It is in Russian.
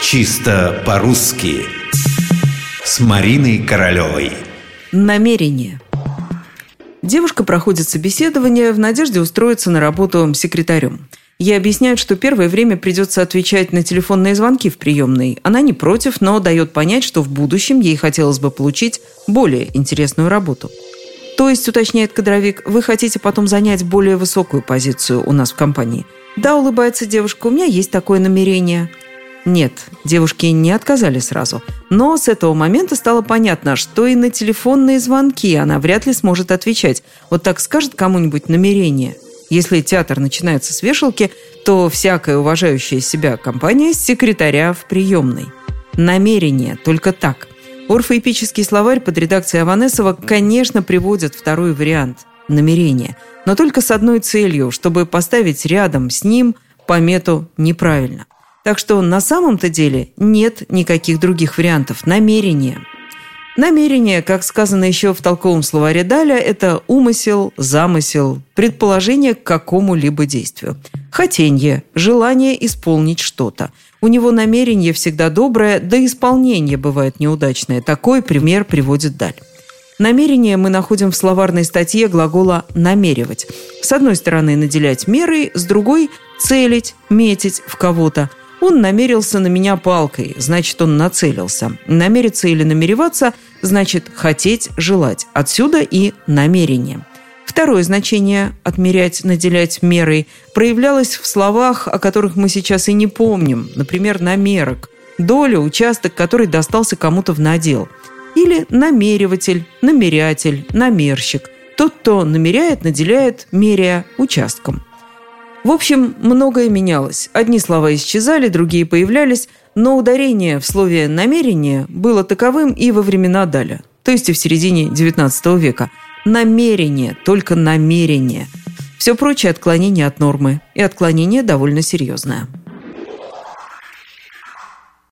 Чисто по-русски С Мариной Королевой Намерение Девушка проходит собеседование в надежде устроиться на работу секретарем. Ей объясняют, что первое время придется отвечать на телефонные звонки в приемной. Она не против, но дает понять, что в будущем ей хотелось бы получить более интересную работу. То есть, уточняет кадровик, вы хотите потом занять более высокую позицию у нас в компании. Да, улыбается девушка, у меня есть такое намерение. Нет, девушки не отказали сразу. Но с этого момента стало понятно, что и на телефонные звонки она вряд ли сможет отвечать. Вот так скажет кому-нибудь намерение – если театр начинается с вешалки, то всякая уважающая себя компания – секретаря в приемной. Намерение только так. Орфоэпический словарь под редакцией Аванесова, конечно, приводит второй вариант – намерение, но только с одной целью, чтобы поставить рядом с ним помету «неправильно». Так что на самом-то деле нет никаких других вариантов. Намерение – Намерение, как сказано еще в толковом словаре Даля, это умысел, замысел, предположение к какому-либо действию. Хотенье, желание исполнить что-то. У него намерение всегда доброе, да исполнение бывает неудачное. Такой пример приводит Даль. Намерение мы находим в словарной статье глагола «намеривать». С одной стороны, наделять мерой, с другой – целить, метить в кого-то. Он намерился на меня палкой, значит, он нацелился. Намериться или намереваться – значит хотеть, желать. Отсюда и намерение. Второе значение «отмерять, наделять мерой» проявлялось в словах, о которых мы сейчас и не помним. Например, «намерок» – доля, участок, который достался кому-то в надел. Или намериватель, намерятель, намерщик – тот, кто намеряет, наделяет, меряя участком. В общем, многое менялось. Одни слова исчезали, другие появлялись, но ударение в слове «намерение» было таковым и во времена Даля, то есть и в середине XIX века. Намерение, только намерение. Все прочее отклонение от нормы, и отклонение довольно серьезное.